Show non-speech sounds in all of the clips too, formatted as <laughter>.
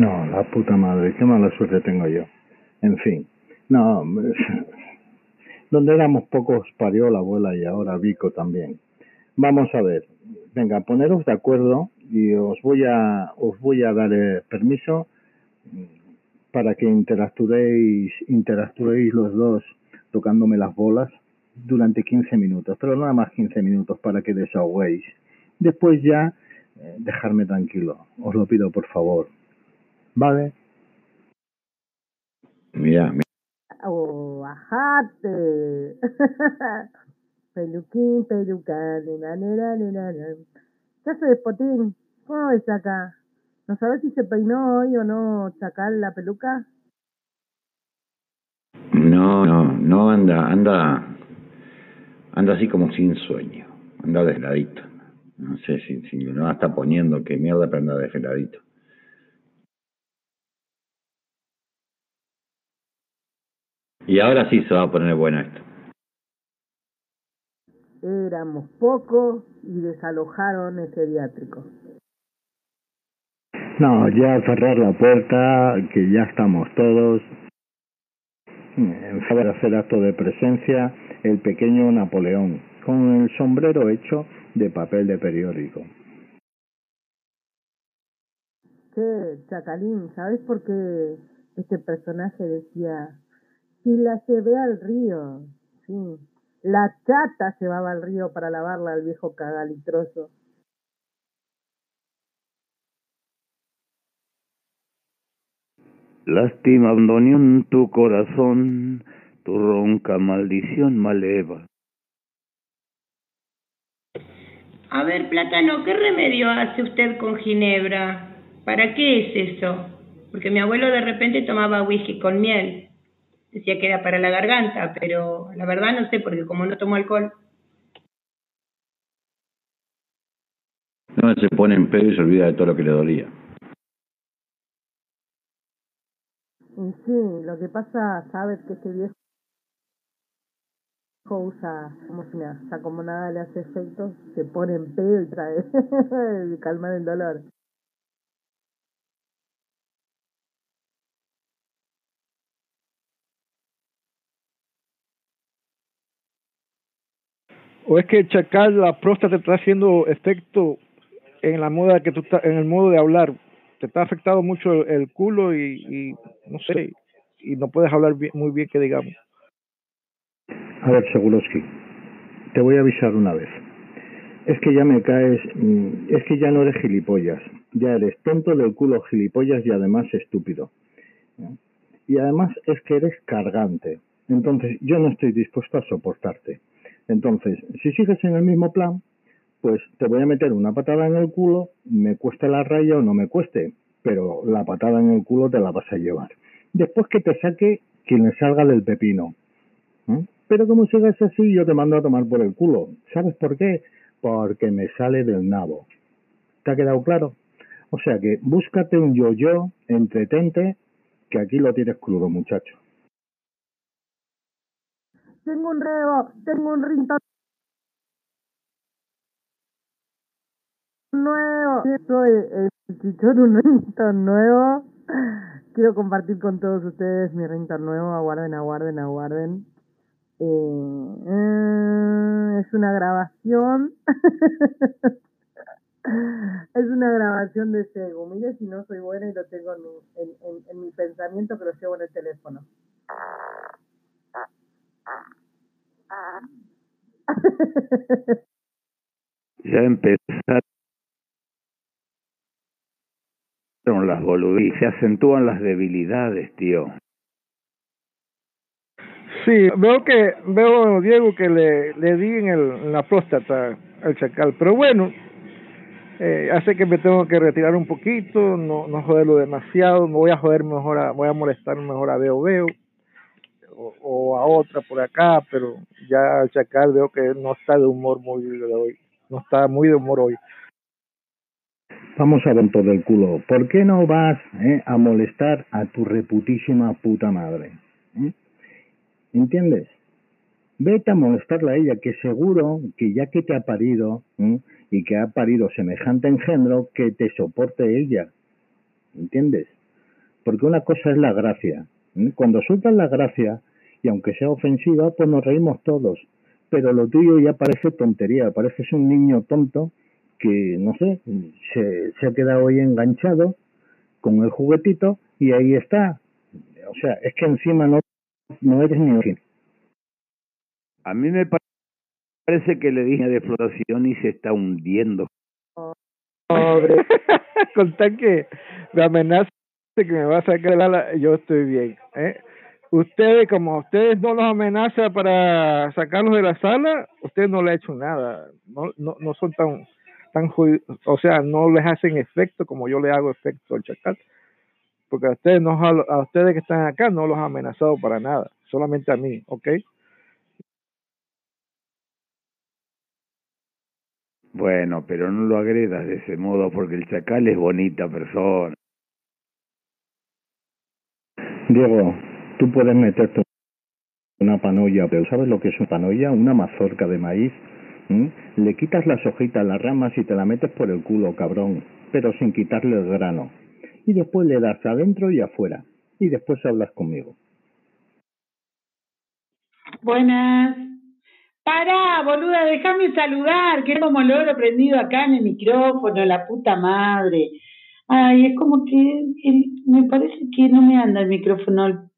No, la puta madre, qué mala suerte tengo yo. En fin, no, <laughs> donde éramos pocos parió la abuela y ahora Vico también. Vamos a ver, venga, poneros de acuerdo y os voy a, os voy a dar eh, permiso para que interactuéis, interactuéis los dos tocándome las bolas durante 15 minutos, pero nada más 15 minutos para que desahoguéis. Después ya eh, dejarme tranquilo, os lo pido por favor. ¿Vale? Mira, mira. Oh, ajate. <laughs> Peluquín, peluca, nena, nena. ¿Qué haces, Potín? ¿Cómo ves acá? ¿No sabes si se peinó hoy o no Chacal la peluca? No, no, no anda, anda, anda así como sin sueño, anda desladito. No sé si, si no está poniendo que mierda, pero anda desveladito. Y ahora sí se va a poner bueno esto. Éramos pocos y desalojaron el geriátrico. No, ya cerrar la puerta, que ya estamos todos. En saber hacer acto de presencia, el pequeño Napoleón, con el sombrero hecho de papel de periódico. Che, Chacalín, ¿sabes por qué este personaje decía, si la llevé al río? Sí, la chata llevaba al río para lavarla al viejo cagalitroso. Lástima en tu corazón, tu ronca maldición maleva. A ver, Plátano, ¿qué remedio hace usted con ginebra? ¿Para qué es eso? Porque mi abuelo de repente tomaba whisky con miel. Decía que era para la garganta, pero la verdad no sé, porque como no tomo alcohol. No, se pone en pedo y se olvida de todo lo que le dolía. Y sí, lo que pasa, sabes que este viejo usa, como si nada, o sea, como nada le hace efecto, se pone en pedo y trae <laughs> calmar el dolor. O es que chacal la próstata te está haciendo efecto en la moda que tú estás, en el modo de hablar te está afectado mucho el, culo y, no sé y no puedes hablar bien, muy bien que digamos A ver, Seguroski, te voy a avisar una vez. Es que ya me caes, mm, es que ya no eres gilipollas, ya eres tonto del culo gilipollas y además estúpido. Y además es que eres cargante. Entonces yo no estoy dispuesto a soportarte. Entonces, si sigues en el mismo plan, pues te voy a meter una patada en el culo, me cueste la raya o no me cueste, pero la patada en el culo te la vas a llevar. Después que te saque quien le salga del pepino. ¿eh? Pero como sigas así, yo te mando a tomar por el culo. ¿Sabes por qué? Porque me sale del nabo. ¿Te ha quedado claro? O sea que búscate un yo-yo, entretente, que aquí lo tienes crudo, muchacho. Tengo un rebo, tengo un ringtone nuevo. Soy el chichón, un ringtone nuevo. Quiero compartir con todos ustedes mi ringtone nuevo. Aguarden, aguarden, aguarden. Eh, es una grabación. <laughs> es una grabación de Segu. Mire si no soy buena y lo tengo en mi, en, en, en mi pensamiento que lo llevo en el teléfono. Ya empezaron las boludices, se acentúan las debilidades, tío. Sí, veo que, veo, Diego, que le, le di en, el, la próstata al chacal, pero bueno, eh, hace que me tengo que retirar un poquito, no, no joderlo demasiado, me voy a joder mejor, a, voy a molestar mejor a Veo Veo o, a otra por acá, pero ya chacal veo que no está de humor muy de hoy, no está muy de humor hoy. Vamos a ver todo el culo. ¿Por qué no vas eh, a molestar a tu reputísima puta madre? ¿eh? ¿Entiendes? Vete a molestarla a ella, que seguro que ya que te ha parido ¿eh? y que ha parido semejante engendro, que te soporte ella. ¿Entiendes? porque una cosa es la gracia. ¿eh? Cuando sueltas la gracia, y aunque sea ofensiva, pues nos reímos todos. Pero lo tuyo ya parece tontería, pareces un niño tonto que, no sé, se, se ha quedado hoy enganchado con el juguetito y ahí está. O sea, es que encima no, no eres ni original. A mí me parece que le dije de flotación y se está hundiendo. Pobre. <laughs> Contar que me amenaza que me va a sacar la ala, yo estoy bien. ¿eh? Ustedes, como ustedes no los amenaza para sacarlos de la sala, ustedes no le ha hecho nada. No, no, no son tan, tan, o sea, no les hacen efecto como yo le hago efecto al chacal. Porque a ustedes, no, a ustedes que están acá no los ha amenazado para nada, solamente a mí, ¿ok? Bueno, pero no lo agredas de ese modo porque el chacal es bonita persona. Diego, tú puedes meterte una panolla, pero ¿sabes lo que es una panolla? Una mazorca de maíz. Le quitas las hojitas, las ramas y te la metes por el culo, cabrón, pero sin quitarle el grano. Y después le das adentro y afuera. Y después hablas conmigo. Buenas. Pará, boluda, déjame saludar, que como lo he prendido acá en el micrófono, la puta madre. Ay, es como que el- me parece que no me anda el micrófono.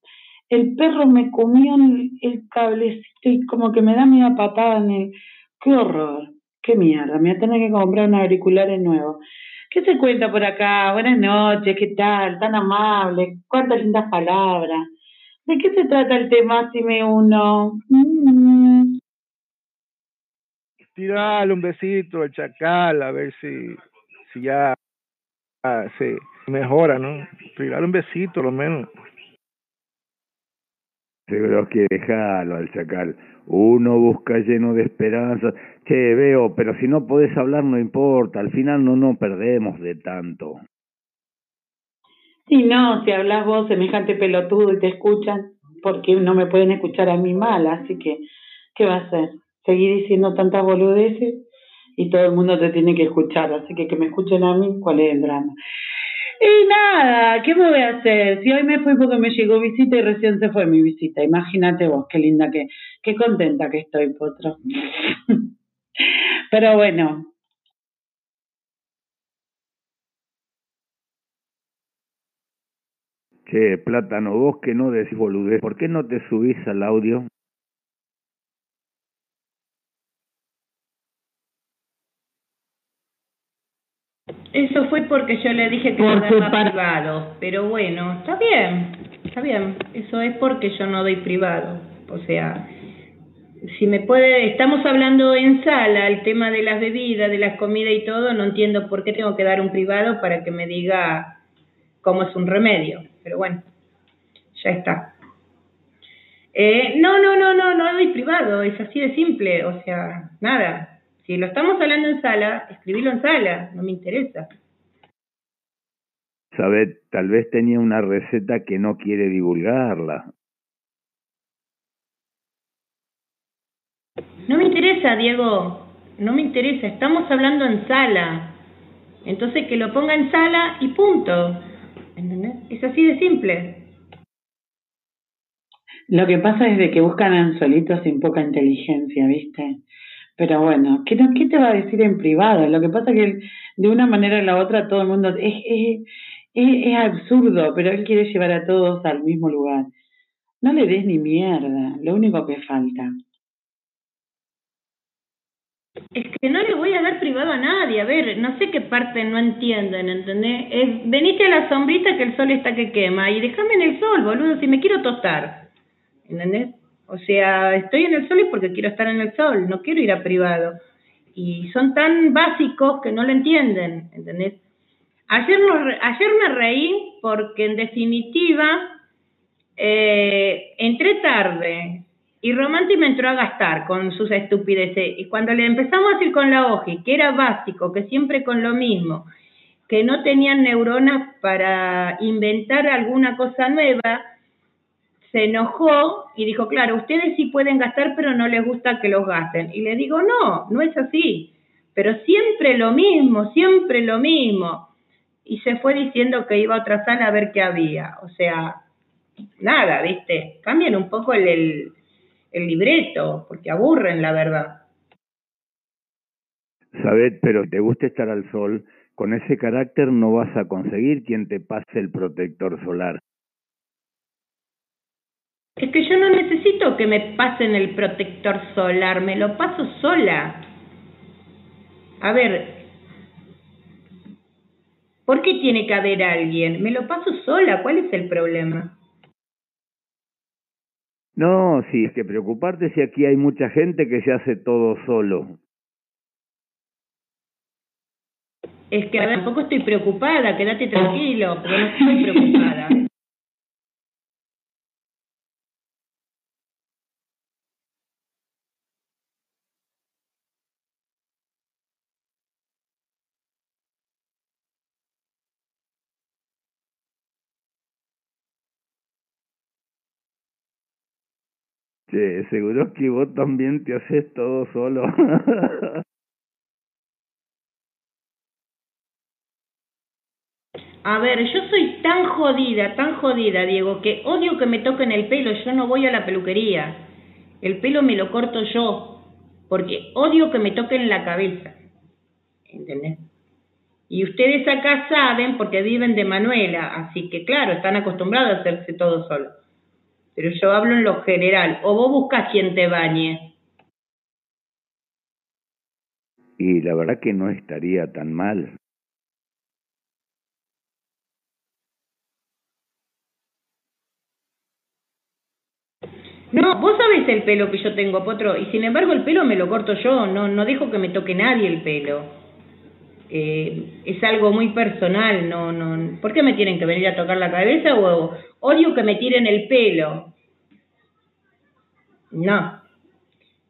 El, perro me comió el, cablecito y como que me da media patada en el... Qué horror, qué mierda, me voy a tener que comprar unos auriculares nuevos. ¿Qué se cuenta por acá? Buenas noches, ¿qué tal? Tan amable, cuántas lindas palabras. ¿De qué se trata el tema, si me uno? Mm. Tirale un besito al chacal a ver si, si ya ah, se mejora, ¿no? Tirale un besito, lo menos. Seguro que dejarlo al chacal. Uno busca lleno de esperanza. Che, veo, pero si no podés hablar no importa. Al final no nos perdemos de tanto. Sí, no, si hablas vos, semejante pelotudo, y te escuchan, porque no me pueden escuchar a mí mal, así que, ¿qué va a hacer? Seguir diciendo tantas boludeces y todo el mundo te tiene que escuchar, así que que me escuchen a mí, ¿cuál es el drama? Y nada, ¿qué me voy a hacer? Si hoy me fui porque me llegó visita y recién se fue mi visita, imagínate vos, qué linda que, qué contenta que estoy, Potro. Pero bueno, Che, plátano, vos que no decís boludez, ¿por qué no te subís al audio? Eso fue porque yo le dije que Por no tu daba par- privado, pero bueno, está bien, está bien. Eso es porque yo no doy privado. O sea, si me puede, estamos hablando en sala, el tema de las bebidas, de las comidas y todo, no entiendo por qué tengo que dar un privado para que me diga cómo es un remedio. Pero bueno, ya está. Eh, no, no, no, no, no doy privado, es así de simple, o sea, nada. Si lo estamos hablando en sala, escribilo en sala, no me interesa. Sabes, tal vez tenía una receta que no quiere divulgarla. No me interesa, Diego, no me interesa, estamos hablando en sala. Entonces que lo ponga en sala y punto. ¿Entendés? Es así de simple. Lo que pasa es de que buscan anzuelitos sin poca inteligencia, ¿viste? Pero bueno, ¿qué, ¿qué te va a decir en privado? Lo que pasa es que de una manera o la otra todo el mundo... Es, es, es, es absurdo, pero él quiere llevar a todos al mismo lugar. No le des ni mierda, lo único que falta. Es que no le voy a dar privado a nadie. A ver, no sé qué parte no entienden, ¿entendés? Es, venite a la sombrita que el sol está que quema y déjame en el sol, boludo, si me quiero tostar. ¿Entendés? O sea, estoy en el sol es porque quiero estar en el sol, no quiero ir a privado. Y son tan básicos que no lo entienden, ¿entendés? Ayer, ayer me reí porque en definitiva eh, entré tarde y Romanti me entró a gastar con sus estupideces. Y cuando le empezamos a decir con la OJI que era básico, que siempre con lo mismo, que no tenían neuronas para inventar alguna cosa nueva, se enojó y dijo, claro, ustedes sí pueden gastar, pero no les gusta que los gasten. Y le digo, no, no es así. Pero siempre lo mismo, siempre lo mismo. y se fue diciendo que iba a otra sala a ver qué había. O sea, nada, ¿viste? Cambien un poco el, el, el libreto, porque aburren, la verdad. Sabed, pero te gusta estar al sol, con ese carácter no vas a conseguir quien te pase el protector solar. Es que yo no necesito que me pasen el protector solar, me lo paso sola. A ver, ¿por qué tiene que haber alguien? Me lo paso sola, ¿cuál es el problema? No, sí, es que preocuparte si aquí hay mucha gente que se hace todo solo. Es que tampoco estoy preocupada, quédate tranquilo, porque no estoy preocupada. Che, seguro que vos también te haces todo solo. <laughs> A ver, yo soy tan jodida, tan jodida, Diego, que odio que me toquen el pelo. Yo no voy a la peluquería. El pelo me lo corto yo, porque odio que me toquen la cabeza. ¿Entendés? Y ustedes acá saben porque viven de Manuela, así que claro, están acostumbrados a hacerse todo solo. Pero yo hablo en lo general. O vos buscas quien te bañe. Y la verdad que no estaría tan mal. No, vos sabés el pelo que yo tengo, Potro, y sin embargo el pelo me lo corto yo, no, no dejo que me toque nadie el pelo. Eh, es algo muy personal, no, no. ¿Por qué me tienen que venir a tocar la cabeza o odio que me tiren el pelo? No.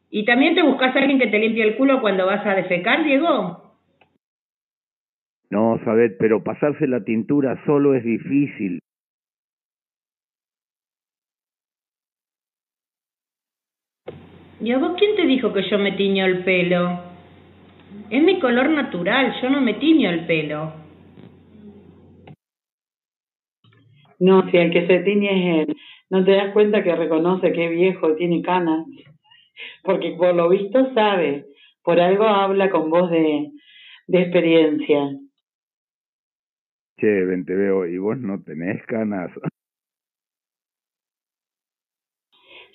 ¿Y también te buscas a alguien que te limpie el culo cuando vas a defecar, Diego? No, sabed, pero pasarse la tintura solo es difícil. ¿Y a vos quién te dijo que yo me tiño el pelo? Es mi color natural, yo no me tiño el pelo. No, si el que se tiñe es él. No te das cuenta que reconoce que es viejo y tiene canas. Porque por lo visto sabe. Por algo habla con voz de, de experiencia. Che, ven, te veo, y vos no tenés canas.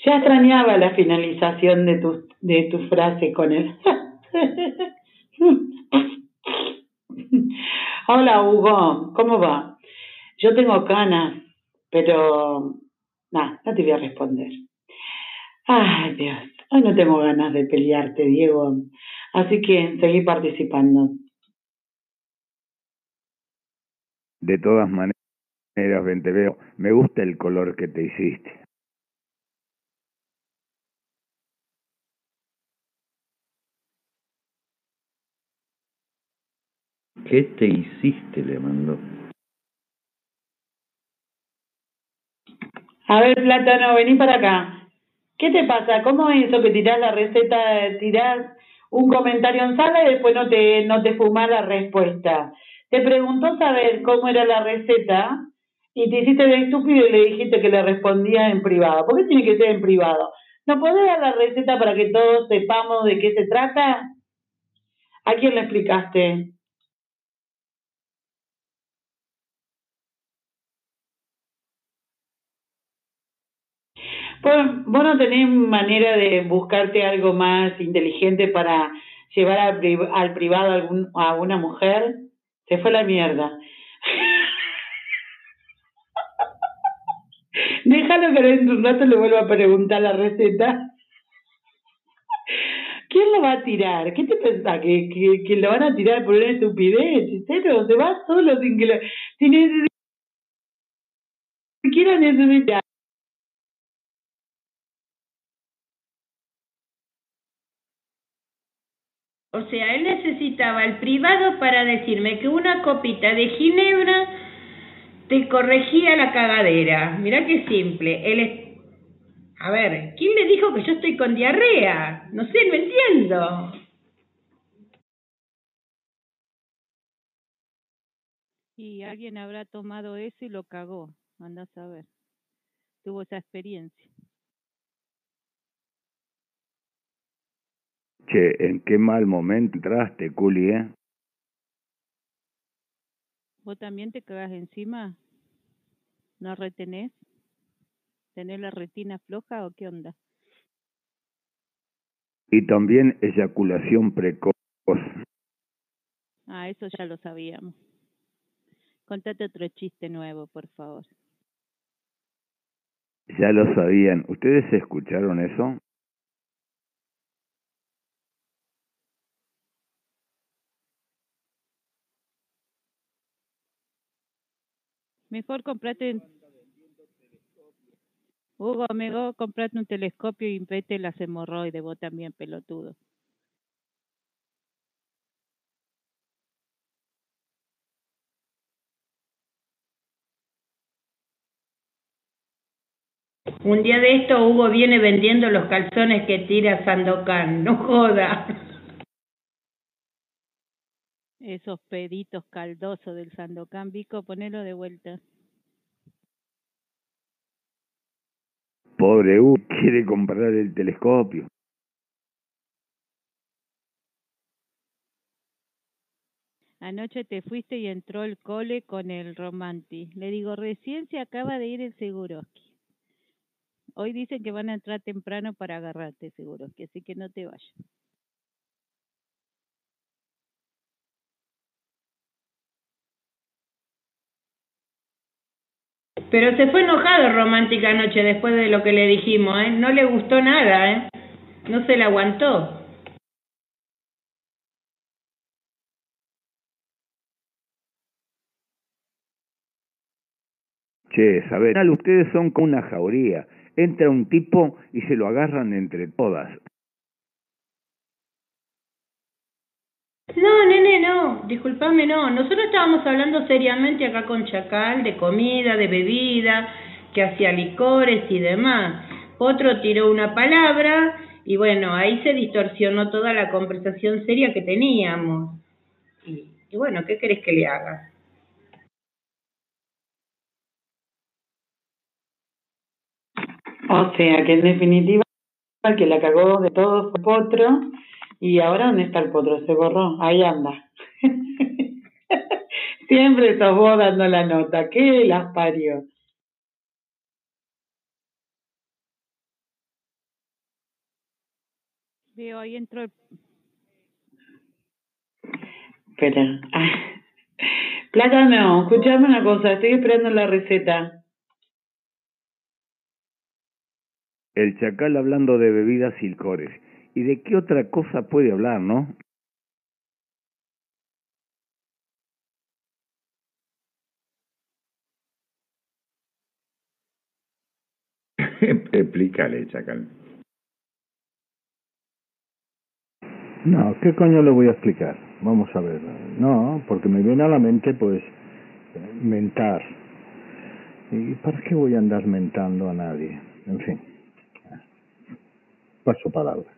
Ya extrañaba la finalización de tu, de tu frase con él. <laughs> <laughs> Hola Hugo, ¿cómo va? Yo tengo canas, pero nada, no te voy a responder. Ay Dios, hoy no tengo ganas de pelearte, Diego. Así que seguí participando. De todas maneras, veo. Me gusta el color que te hiciste. ¿Qué te hiciste? Le mandó. A ver, Plátano, vení para acá. ¿Qué te pasa? ¿Cómo es eso que tirás la receta, tirás un comentario en sala y después no te, no te fumás la respuesta? Te preguntó saber cómo era la receta y te hiciste de estúpido y le dijiste que le respondía en privado. ¿Por qué tiene que ser en privado? ¿No podés dar la receta para que todos sepamos de qué se trata? ¿A quién le explicaste? Pues vos no tenés manera de buscarte algo más inteligente para llevar al, pri- al privado a, algún, a una mujer. Se fue la mierda. <laughs> Déjalo que dentro de un rato le vuelva a preguntar la receta. ¿Quién lo va a tirar? ¿Qué te pensás? ¿Que, que, que lo van a tirar por una estupidez? ¿En serio? Se va solo sin que lo... Sin ni siquiera necesita... O sea, él necesitaba el privado para decirme que una copita de ginebra te corregía la cagadera. Mirá qué simple. Él. A ver, ¿quién le dijo que yo estoy con diarrea? No sé, no entiendo. Y alguien habrá tomado eso y lo cagó. Anda a saber. Tuvo esa experiencia. Che, ¿en qué mal momento entraste, Culi, eh? ¿Vos también te cagas encima? ¿No retenés? ¿Tenés la retina floja o qué onda? Y también eyaculación precoz. Ah, eso ya lo sabíamos. Contate otro chiste nuevo, por favor. Ya lo sabían. ¿Ustedes escucharon eso? Mejor comprate... Hugo, mejor comprate un telescopio y vete las hemorroides, vos también, pelotudo. Un día de esto Hugo viene vendiendo los calzones que tira Sandokan, no joda. Esos peditos caldosos del Sandokan, Vico, ponelo de vuelta. Pobre U, <laughs> quiere comprar el telescopio. Anoche te fuiste y entró el cole con el Romanti. Le digo, recién se acaba de ir el Seguroski. Hoy dicen que van a entrar temprano para agarrarte, Seguroski, así que no te vayas. Pero se fue enojado romántica anoche después de lo que le dijimos, ¿eh? No le gustó nada, ¿eh? No se le aguantó. Che, saber, ustedes son como una jauría. Entra un tipo y se lo agarran entre todas. No, nene, no, disculpame, no. Nosotros estábamos hablando seriamente acá con Chacal de comida, de bebida, que hacía licores y demás. Otro tiró una palabra y bueno, ahí se distorsionó toda la conversación seria que teníamos. Y, bueno, ¿qué querés que le haga? O sea que en definitiva que la cagó de todo fue Potro y ahora dónde está el Potro, se borró, ahí anda. <laughs> Siempre sos vos dando la nota, ¿qué las parió? Veo, ahí entró el... Espera. <laughs> Plátano, escuchame una cosa, estoy esperando la receta. El chacal hablando de bebidas y licores. ¿Y de qué otra cosa puede hablar, no? <laughs> Explícale, chacal. No, ¿qué coño le voy a explicar? Vamos a ver. No, porque me viene a la mente, pues, mentar. ¿Y para qué voy a andar mentando a nadie? En fin. Paso palabra.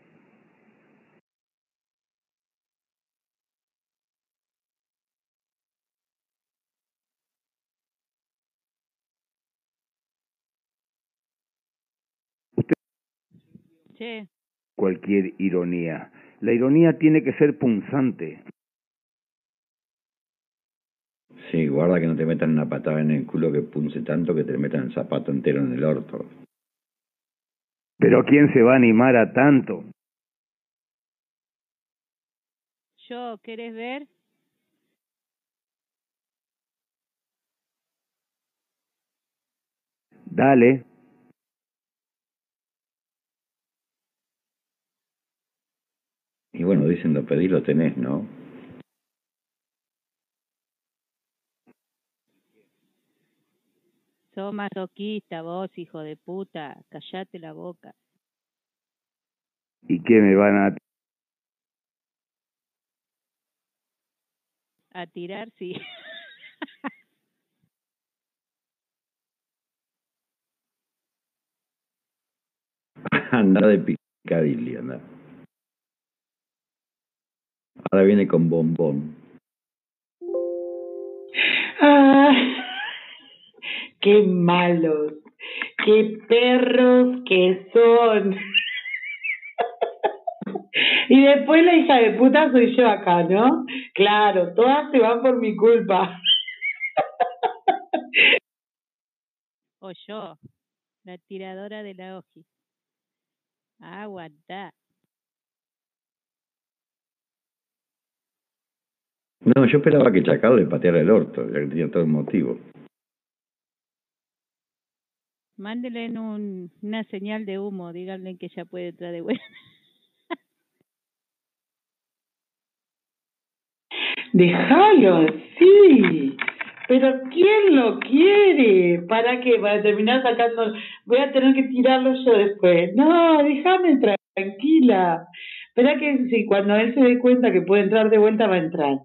Cualquier ironía. La ironía tiene que ser punzante. Sí, guarda que no te metan una patada en el culo que punce tanto que te metan el zapato entero en el orto. Pero ¿quién se va a animar a tanto? yo, ¿querés ver? Dale. Y bueno, dicen lo pedí, lo tenés, ¿no? Sos masoquista vos, hijo de puta. Callate la boca. ¿Y qué me van a A tirar, sí. <laughs> anda de picadilly, anda. Ahora viene con bombón. Ah, qué malos, qué perros que son. Y después la hija de puta soy yo acá, ¿no? Claro, todas se van por mi culpa. O yo, la tiradora de la hoji. Aguanta. No, yo esperaba que Chacal le pateara el orto, ya que tenía todo el motivo. Mándele en un, una señal de humo, díganle que ya puede entrar de vuelta. <laughs> Déjalo, sí. Pero ¿quién lo quiere? ¿Para qué? ¿Para terminar sacando? Voy a tener que tirarlo yo después. No, déjame tranquila. Espera que si cuando él se dé cuenta que puede entrar de vuelta, va a entrar.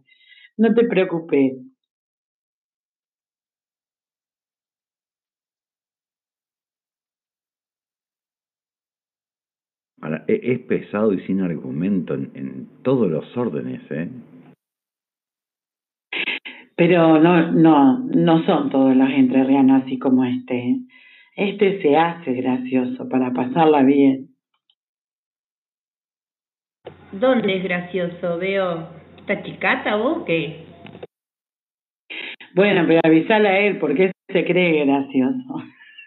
No te preocupes. Ahora, es pesado y sin argumento en, en todos los órdenes, ¿eh? Pero no, no, no son todos los entrerrianos así como este. ¿eh? Este se hace gracioso para pasarla bien. ¿Dónde es gracioso? Veo. ¿Está chicata vos qué? Bueno, pero avisale a él porque se cree gracioso.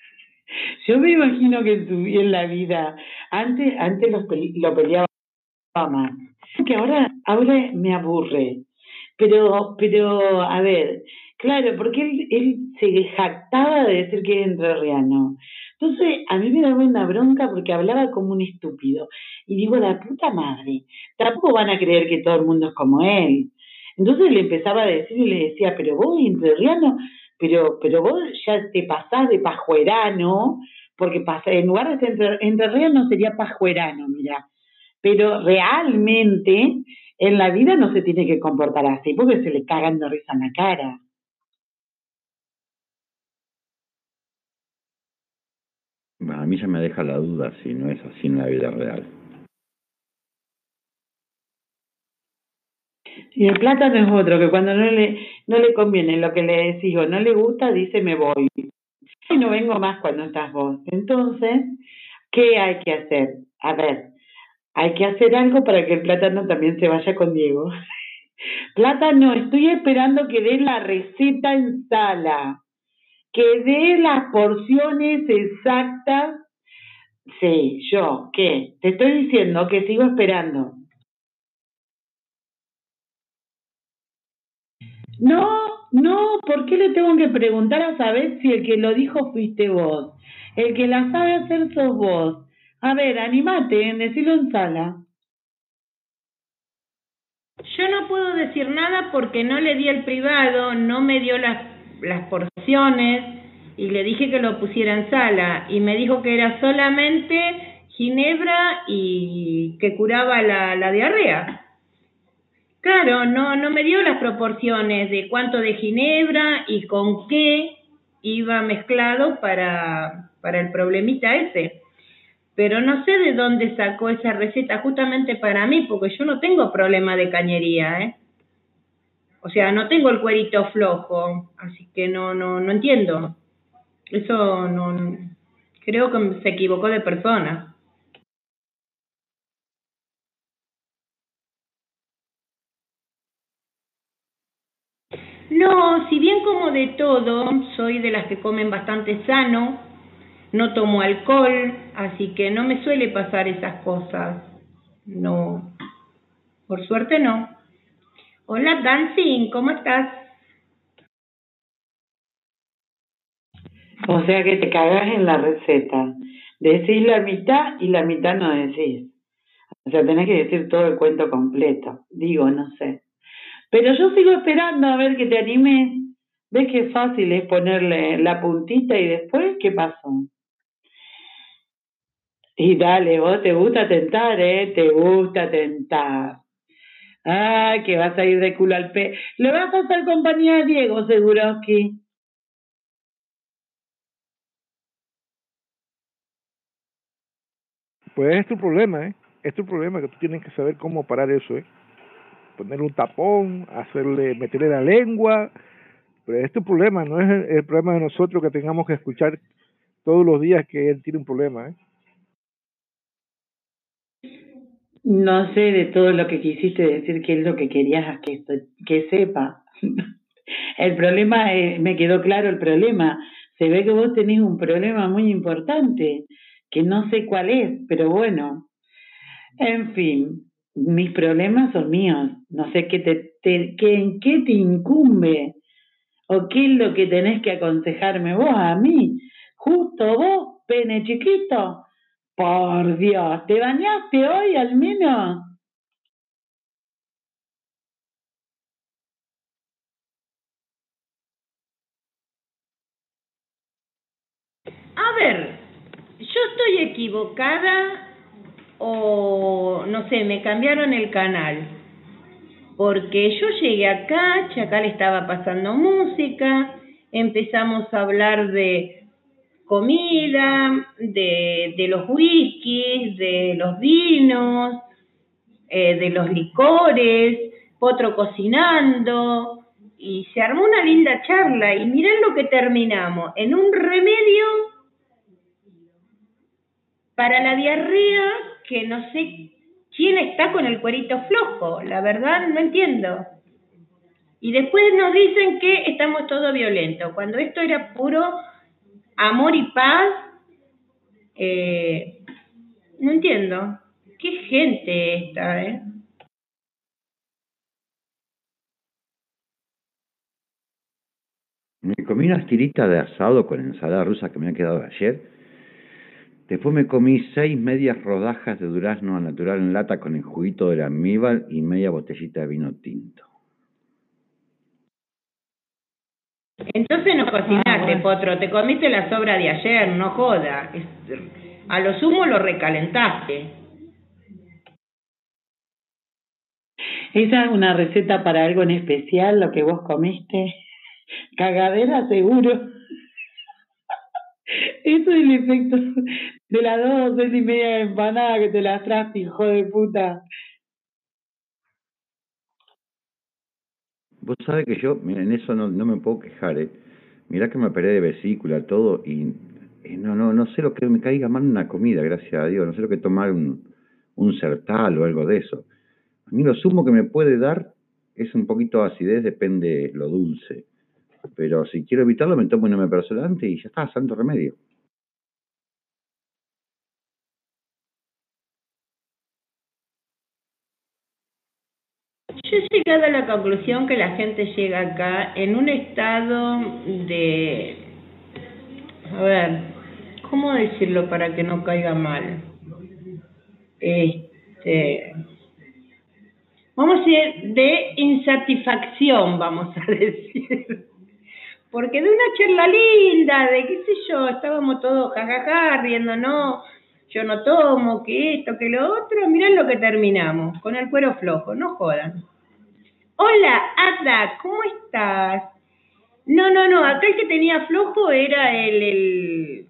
<laughs> Yo me imagino que en la vida, antes, antes lo peleaba más. Que ahora, ahora me aburre. Pero, pero, a ver, claro, porque él, él se jactaba de decir que era entrerriano. Entonces, a mí me daba una bronca porque hablaba como un estúpido. Y digo, la puta madre, tampoco van a creer que todo el mundo es como él. Entonces le empezaba a decir y le decía, pero vos, entrerriano, pero, pero vos ya te pasás de pajuerano, porque pasa, en lugar de ser entre, entrerriano sería pajuerano, mira. Pero realmente en la vida no se tiene que comportar así, porque se le cagan de risa en la cara. A mí ya me deja la duda si no es así en la vida real. Y el plátano es otro, que cuando no le, no le conviene lo que le decís o no le gusta, dice me voy. Y no vengo más cuando estás vos. Entonces, ¿qué hay que hacer? A ver, hay que hacer algo para que el plátano también se vaya con Diego. <laughs> Plátano, estoy esperando que dé la receta en sala, que dé las porciones exactas. Sí, yo, ¿qué? Te estoy diciendo que sigo esperando. No, no, ¿por qué le tengo que preguntar a saber si el que lo dijo fuiste vos? El que la sabe hacer sos vos. A ver, animate, decilo en sala. Yo no puedo decir nada porque no le di el privado, no me dio las, las porciones y le dije que lo pusiera en sala y me dijo que era solamente ginebra y que curaba la, diarrea. Claro, no, no me dio las proporciones de cuánto de ginebra y con qué iba mezclado para, para el problemita ese. Pero no sé de dónde sacó esa receta justamente para mí, porque yo no tengo problema de cañería, ¿eh? O sea, no tengo el cuerito flojo, así que no, no, no entiendo. Eso no, creo que se equivocó de persona. No, si bien como de todo, soy de las que comen bastante sano, no tomo alcohol, así que no me suele pasar esas cosas. No, por suerte no. Hola Dancing, ¿cómo estás? O sea que te cagás en la receta. Decís la mitad y la mitad no decís. O sea, tenés que decir todo el cuento completo. Digo, no sé. Pero yo sigo esperando a ver que te animes. ¿Ves qué fácil es ponerle la puntita y después qué pasó? Y dale, vos te gusta tentar, ¿eh? Te gusta tentar. Ah, que vas a ir de culo al pe... Le vas a hacer compañía a Diego, Seguroski. Pues es tu problema, ¿eh? Es tu problema que tú tienes que saber cómo parar eso, ¿eh? Poner un tapón, hacerle, meterle la lengua, Pero es tu problema, no es el, el problema de nosotros que tengamos que escuchar todos los días que él tiene un problema. ¿eh? No sé de todo lo que quisiste decir qué es lo que querías que, que sepa. <laughs> El problema, me quedó claro el problema. Se ve que vos tenés un problema muy importante, que no sé cuál es, pero bueno. En fin, mis problemas son míos. No sé qué te, te qué, en qué te incumbe o qué es lo que tenés que aconsejarme vos a mí. Justo vos, pene chiquito. Por Dios, ¿te bañaste hoy al menos? A ver, yo estoy equivocada o no sé, me cambiaron el canal. Porque yo llegué acá, Chacal estaba pasando música, empezamos a hablar de comida, de, de los whiskies, de los vinos, eh, de los licores, otro cocinando, y se armó una linda charla. Y miren lo que terminamos, en un remedio para la diarrea que no sé quién está con el cuerito flojo, la verdad no entiendo. Y después nos dicen que estamos todos violentos, cuando esto era puro amor y paz. Eh, no entiendo. ¿Qué gente esta, eh? Me comí unas tiritas de asado con ensalada rusa que me han quedado ayer Después me comí seis medias rodajas de durazno natural en lata con el juguito del amíbal y media botellita de vino tinto. Entonces no cocinaste, ah, Potro, te comiste la sobra de ayer, no joda. A lo sumo lo recalentaste. ¿Esa es una receta para algo en especial, lo que vos comiste? Cagadera seguro. <laughs> Eso es el efecto de las dos dos y media de empanada que te las traste, hijo de puta. Vos sabés que yo, mira, en eso no, no me puedo quejar, ¿eh? Mirá que me operé de vesícula, todo, y, no, no, no sé lo que me caiga mal una comida, gracias a Dios, no sé lo que tomar un, un sertal o algo de eso. A mí lo sumo que me puede dar es un poquito de acidez, depende lo dulce. Pero si quiero evitarlo, me tomo un omeprazolante y ya está, santo remedio. Yo he llegado a la conclusión que la gente llega acá en un estado de... A ver, ¿cómo decirlo para que no caiga mal? Este... Vamos a decir, de insatisfacción, vamos a <laughs> decir. Porque de una charla linda, de qué sé yo, estábamos todos jajaja, riendo, no, yo no tomo, que esto, que lo otro, mirá lo que terminamos, con el cuero flojo, no jodan. Hola, Ada, ¿cómo estás? No, no, no, acá el que tenía flojo era el, el,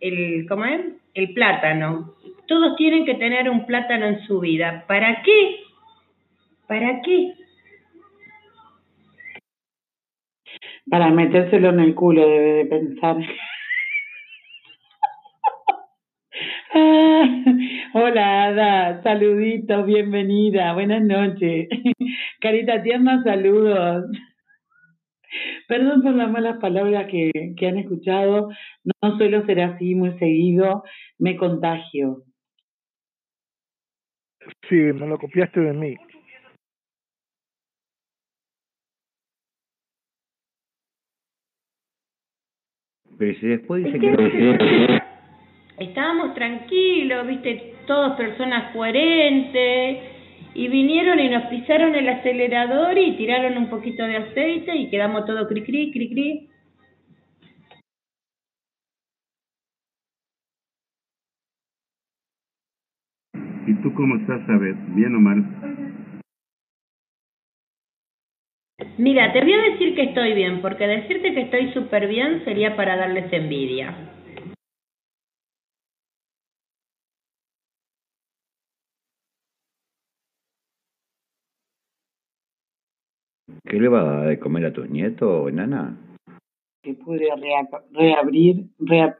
el, ¿cómo es? El plátano. Todos tienen que tener un plátano en su vida. ¿Para qué? ¿Para qué? Para metérselo en el culo debe de pensar. Ah, <laughs> hola Ada, saluditos, bienvenida, buenas noches. <laughs> Carita tierna, saludos. Perdón por las malas palabras que, que han escuchado, no suelo ser así muy seguido, me contagio. Sí, me lo copiaste de mí. Pero si después dice que... Estábamos tranquilos, viste, todos personas coherentes, y vinieron y nos pisaron el acelerador y tiraron un poquito de aceite y quedamos todo cri cri, cri cri. ¿Y tú cómo estás, Sabet? ¿Bien o mal? Mira, te voy a decir que estoy bien, porque decirte que estoy súper bien sería para darles envidia. ¿Qué ¿Qué le va a dar de comer a tus nietos, enana? Que pude rea- reabrir, rea-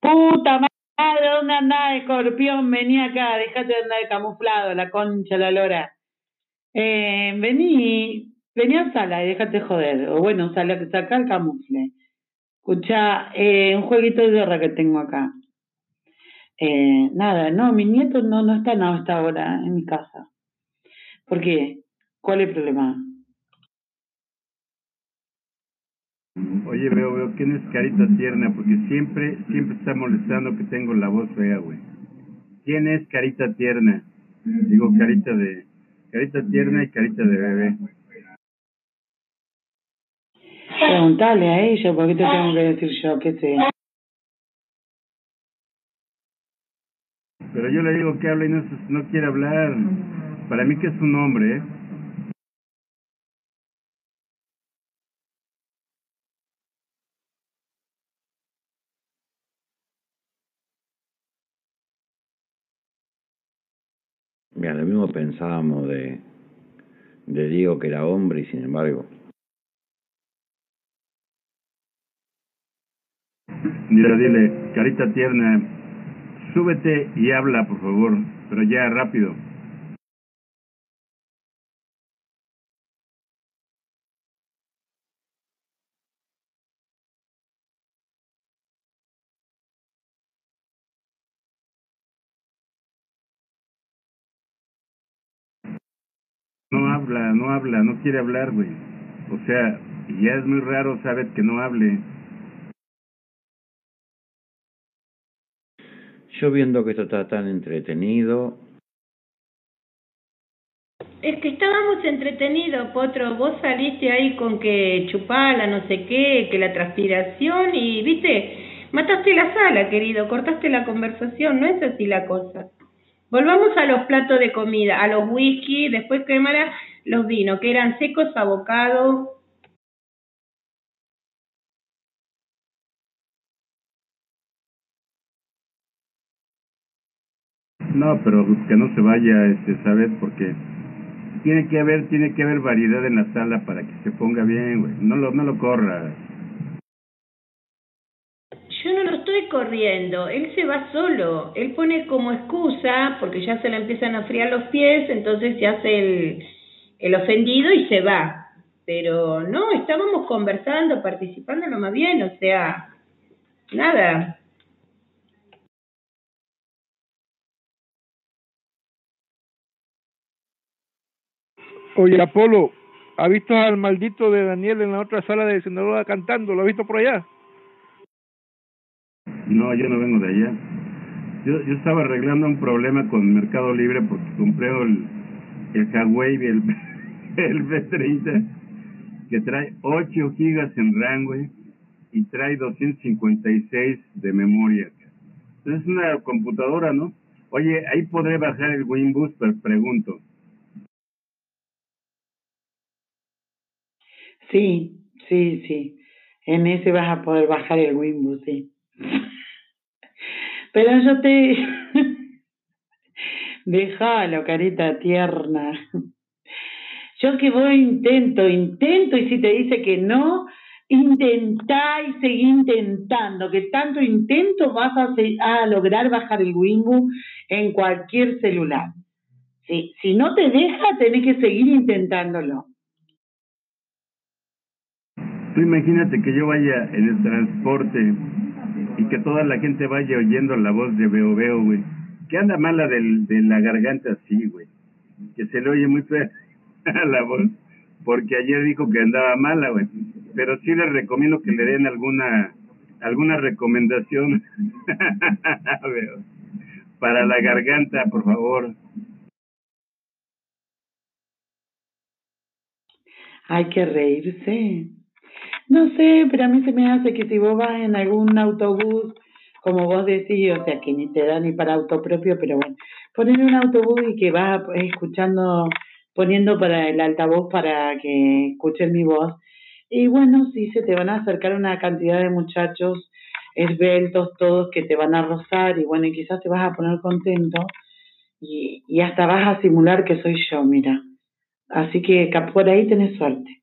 Puta madre, ¿dónde andás, escorpión? Vení acá, dejate de andar camuflado, la concha, la lora. Eh, vení, vení a sala y déjate joder. O bueno, sala, saca el camufle. Escucha, eh, un jueguito de guerra que tengo acá. Eh, nada, no, mis nietos no, no están a esta hora en mi casa. ¿Por qué? ¿Cuál es el problema? Oye, veo, veo, ¿quién es Carita Tierna? Porque siempre, siempre está molestando que tengo la voz fea, güey. ¿Quién es Carita Tierna? Digo, Carita de... Carita Tierna y Carita de bebé. Preguntale a ella, ¿por qué te tengo que decir yo? ¿Qué sé? Pero yo le digo que habla y no, no quiere hablar. Para mí que es un hombre, ¿eh? Mismo pensábamos de, de Diego que era hombre y sin embargo. Mira, dile, Carita Tierna, súbete y habla, por favor. Pero ya, rápido. No habla, no habla, no quiere hablar, güey. O sea, ya es muy raro, sabes, que no hable. Yo viendo que esto está tan entretenido, Es que estábamos entretenidos, Potro. Vos saliste ahí con que chupala, no sé qué, que la transpiración y, viste, mataste la sala, querido, cortaste la conversación, no es así la cosa. Volvamos a los platos de comida, a los whisky, después quemara los vinos, que eran secos, abocados. No, pero que no se vaya, este, ¿sabes? Porque tiene que haber, tiene que haber variedad en la sala para que se ponga bien, güey. No lo, no lo corras. Yo no lo estoy corriendo, él se va solo. Él pone como excusa, porque ya se le empiezan a friar los pies, entonces se hace el, el ofendido y se va. Pero no, estábamos conversando, participando lo más bien, o sea, nada. Oye, Apolo, ¿ha visto al maldito de Daniel en la otra sala de Sinaloa cantando? ¿Lo ha visto por allá? No, yo no vengo de allá. Yo, yo estaba arreglando un problema con Mercado Libre porque compré el, el Huawei, <laughs> el, el B30, que trae 8 gigas en RAM, güey, y trae 256 de memoria. Es una computadora, ¿no? Oye, ahí podré bajar el Winbus, pero pregunto. Sí, sí, sí. En ese vas a poder bajar el Windows, <laughs> sí. Pero yo te... <laughs> Déjalo, carita tierna. Yo que voy intento, intento, y si te dice que no, intentá y seguí intentando, que tanto intento vas a, lograr bajar el Windows en cualquier celular. Si, si no te deja, tenés que seguir intentándolo. Tú imagínate que yo vaya en el transporte y que toda la gente vaya oyendo la voz de Veo Veo, güey. Que anda mala del, de la garganta así, güey. Que se le oye muy fea <laughs> la voz. Porque ayer dijo que andaba mala, güey. Pero sí les recomiendo que le den alguna alguna recomendación <laughs> para la garganta, por favor. Hay que reírse. No sé, pero a mí se me hace que si vos vas en algún autobús, como vos decís, o sea, que ni te da ni para auto propio, pero bueno, poner un autobús y que vas escuchando, poniendo para el altavoz para que escuchen mi voz. Y bueno, sí, se te van a acercar una cantidad de muchachos esbeltos, todos que te van a rozar y bueno, y quizás te vas a poner contento y, hasta vas a simular que soy yo, mira. Así que por ahí tenés suerte.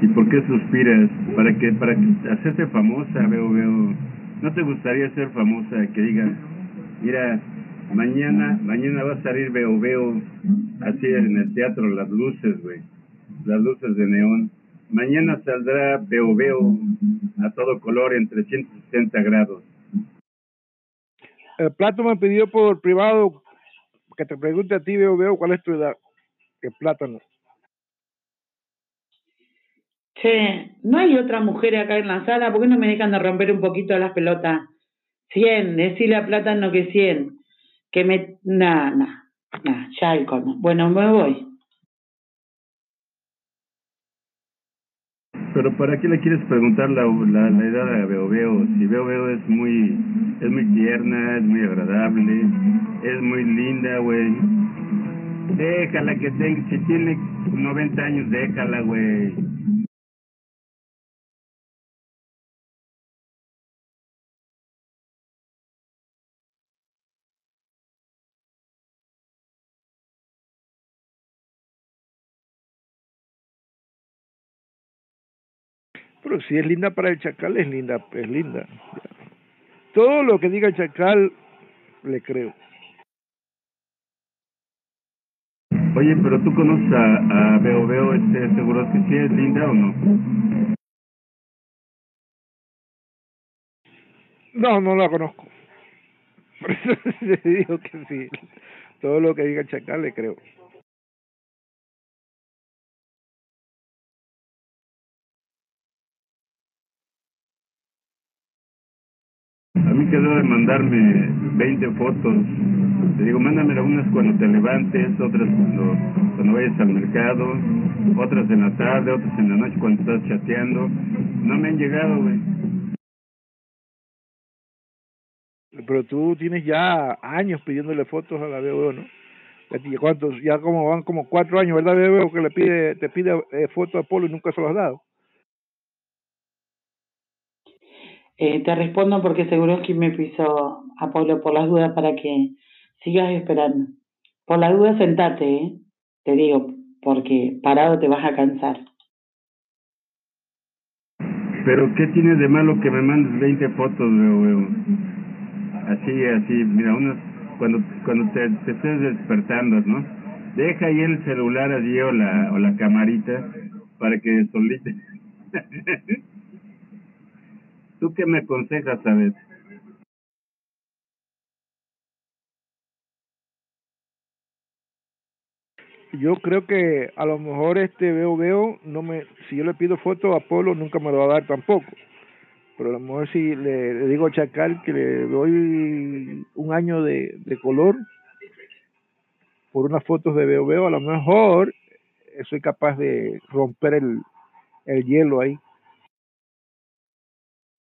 ¿Y por qué suspiras? ¿Para que para que hacerte famosa, veo, veo? ¿No te gustaría ser famosa? Que digan, mira, mañana mañana va a salir Veo Veo así en el teatro, las luces, güey, las luces de neón. Mañana saldrá Veo Veo a todo color en 360 grados. El plato me pidió por privado que te pregunte a ti, veo, veo, cuál es tu edad. El plátano. Che, ¿no hay otra mujer acá en la sala? ¿Por qué no me dejan de romper un poquito las pelotas? 100, decirle a Plátano que 100. Que me... Nah, nah, nah, ya el colmo. Bueno, me voy. Pero ¿para qué le quieres preguntar la, la, edad a Veo Veo? Si Veo Veo es muy, es muy tierna, es muy agradable, es muy linda, güey. Déjala que tenga, si tiene 90 años, déjala, güey. Pero si es linda para el chacal, es linda, es linda. Todo lo que diga el chacal, le creo. Oye, pero tú conoces a, a Veo Veo, este, seguro que sí es linda o no? No, no la conozco. <laughs> Por eso <laughs> le digo que sí. Todo lo que diga el chacal, le creo. Quedó de mandarme 20 fotos. Te digo, mándame unas cuando te levantes, otras cuando, cuando vayas al mercado, otras en la tarde, otras en la noche cuando estás chateando. No me han llegado, güey. Pero tú tienes ya años pidiéndole fotos a la veo, ¿no? ¿Cuántos? Ya como van como cuatro años, ¿verdad, veo que le pide, te pide eh, fotos a Polo y nunca se los has dado. Eh, te respondo porque seguro que me pisó a Pablo por las dudas para que sigas esperando. Por las dudas sentate, ¿eh? Te digo, porque parado te vas a cansar. Pero ¿qué tiene de malo que me mandes 20 fotos, veo? Así, así, mira, unas, cuando, cuando te, te estés despertando, ¿no? Deja ahí el celular allí o la, o la camarita para que solita. <laughs> ¿Tú qué me aconsejas, sabes? Yo creo que a lo mejor este veo veo no me si yo le pido foto a Polo nunca me lo va a dar tampoco. Pero a lo mejor si le, digo a Chacal que le doy un año de, color por unas fotos de veo veo, a lo mejor soy capaz de romper el, el hielo ahí.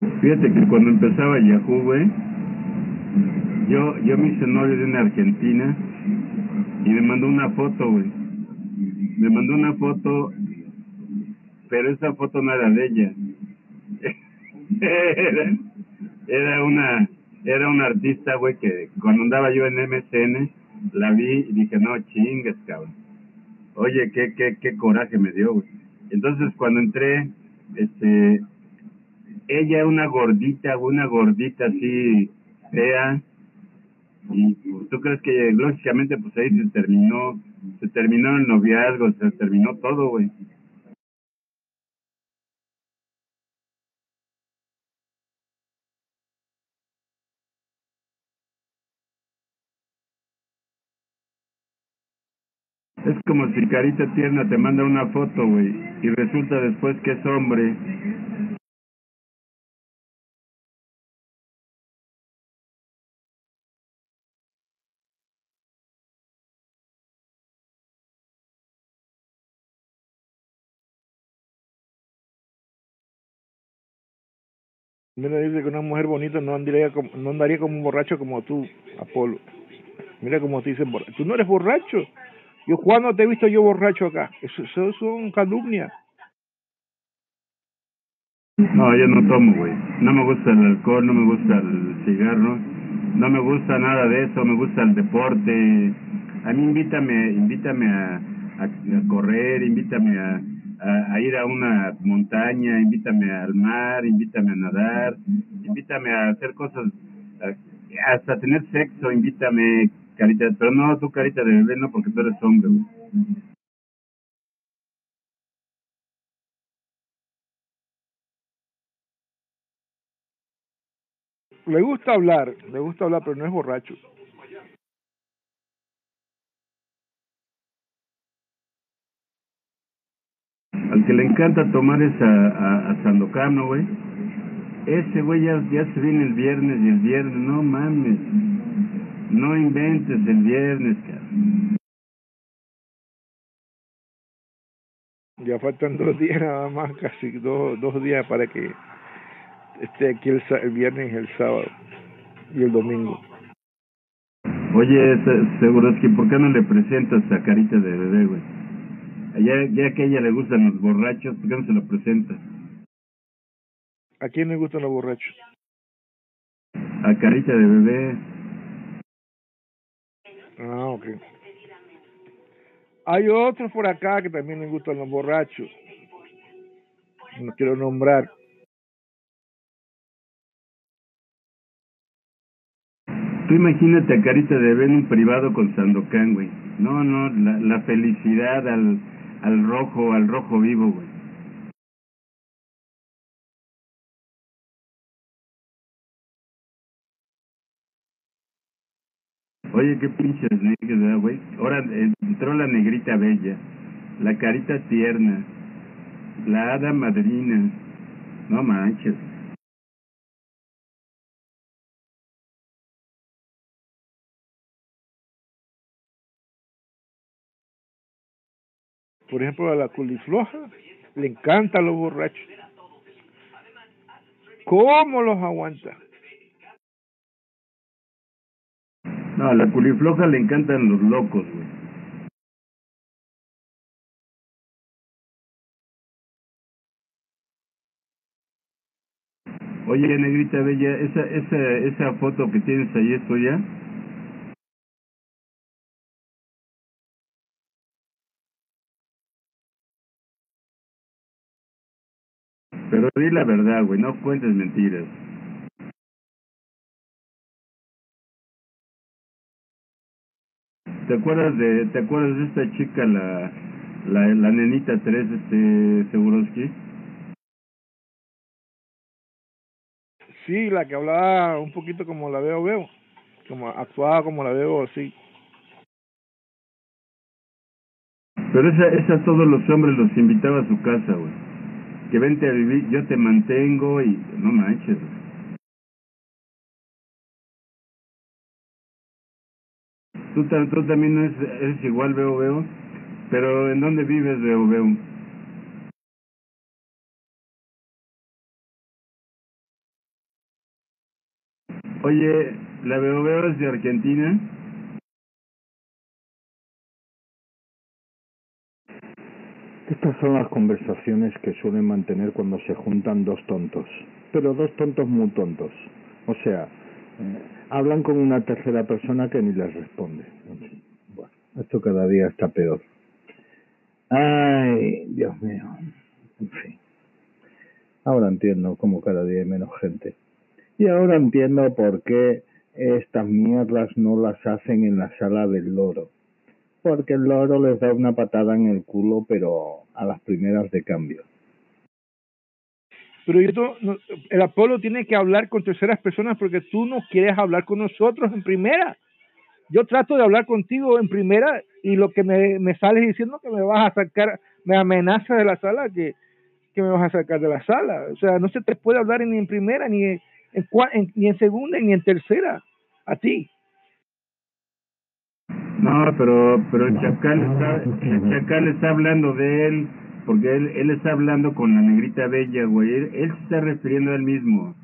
Fíjate que cuando empezaba Yahoo, güey, yo, yo me hice novio de una argentina y me mandó una foto, güey. Me mandó una foto, pero esa foto no era de ella. <laughs> era, una era una artista, güey, que cuando andaba yo en MSN, la vi y dije, no, chingues, cabrón. Oye, qué, qué, qué coraje me dio, güey. Entonces, cuando entré, este, ella una gordita, una gordita así fea, y tú crees que lógicamente pues ahí se terminó, se terminó el noviazgo, se terminó todo, güey. Es como si Carita Tierna te manda una foto, güey, y resulta después que es hombre. Mira, dice que una mujer bonita no andaría como, no andaría como un borracho como tú, Apolo. Mira cómo te dicen borracho. Tú no eres borracho. Yo, ¿cuándo te he visto yo borracho acá? Eso, eso son calumnias. No, yo no tomo, güey. No me gusta el alcohol, no me gusta el cigarro, no me gusta nada de eso, me gusta el deporte. A mí invítame, invítame a, a, a correr, invítame a, a, ir a una montaña, invítame al mar, invítame a nadar, invítame a hacer cosas, hasta tener sexo, invítame, carita, pero no tú carita de bebé, no, porque tú eres hombre. güey. Le gusta hablar, le gusta hablar, pero no es borracho. Que le encanta tomar es a, a, a Sandokan, ¿no, güey? Ese güey ya, ya se viene el viernes y el viernes, no mames. No inventes el viernes, cabrón. Ya faltan dos días nada más, casi dos, dos días para que esté aquí el, el viernes y el sábado y el domingo. Oye, Se- Seguroski, ¿por qué no le presentas a Carita de bebé, güey? Ya, ya que a ella le gustan los borrachos, ¿por qué no se lo presentas? ¿A quién le gustan los borrachos? A Carita de bebé. Ah, ok. Hay otros por acá que también les gustan los borrachos. No quiero nombrar. Tú imagínate a Carita de bebé en un privado con Sandokan, güey. No, no, la, la felicidad al, al rojo, al rojo vivo, güey. Oye, qué pinches ¿verdad, güey? Ahora entró la negrita bella, la carita tierna, la hada madrina. No manches. Por ejemplo, a la culifloja le encantan los borrachos. ¿Cómo los aguanta? No, a la culifloja le encantan los locos, güey. Oye, negrita bella, esa, esa, esa foto que tienes ahí es tuya. Pero di la verdad, güey, no cuentes mentiras. ¿Te acuerdas de, te acuerdas de esta chica, la, la, la nenita 3, este, Seguroski? Sí, la que hablaba un poquito como la veo, veo. Como actuaba como la veo, sí. Pero esa, esa todos los hombres los invitaba a su casa, güey. Que vente a vivir, yo te mantengo y no manches. Tú, tú también eres, eres igual, veo, veo. Pero ¿en dónde vives, veo, veo? Oye, la veo, veo es de Argentina. Estas son las conversaciones que suelen mantener cuando se juntan dos tontos, pero dos tontos muy tontos. O sea, eh, hablan con una tercera persona que ni les responde. Bueno, esto cada día está peor. Ay, Dios mío. En fin. Ahora entiendo cómo cada día hay menos gente. Y ahora entiendo por qué estas mierdas no las hacen en la sala del loro. Porque el loro les da una patada en el culo, pero a las primeras de cambio. Pero yo el Apolo tiene que hablar con terceras personas porque tú no quieres hablar con nosotros en primera. Yo trato de hablar contigo en primera y lo que me, me sales diciendo que me vas a sacar, me amenaza de la sala, que, que me vas a sacar de la sala. O sea, no se te puede hablar ni en primera, ni en, en- ni en segunda, ni en tercera. A ti. No, pero pero el chacal está el chacal está hablando de él porque él él está hablando con la negrita bella, güey. Él, él se está refiriendo a él mismo.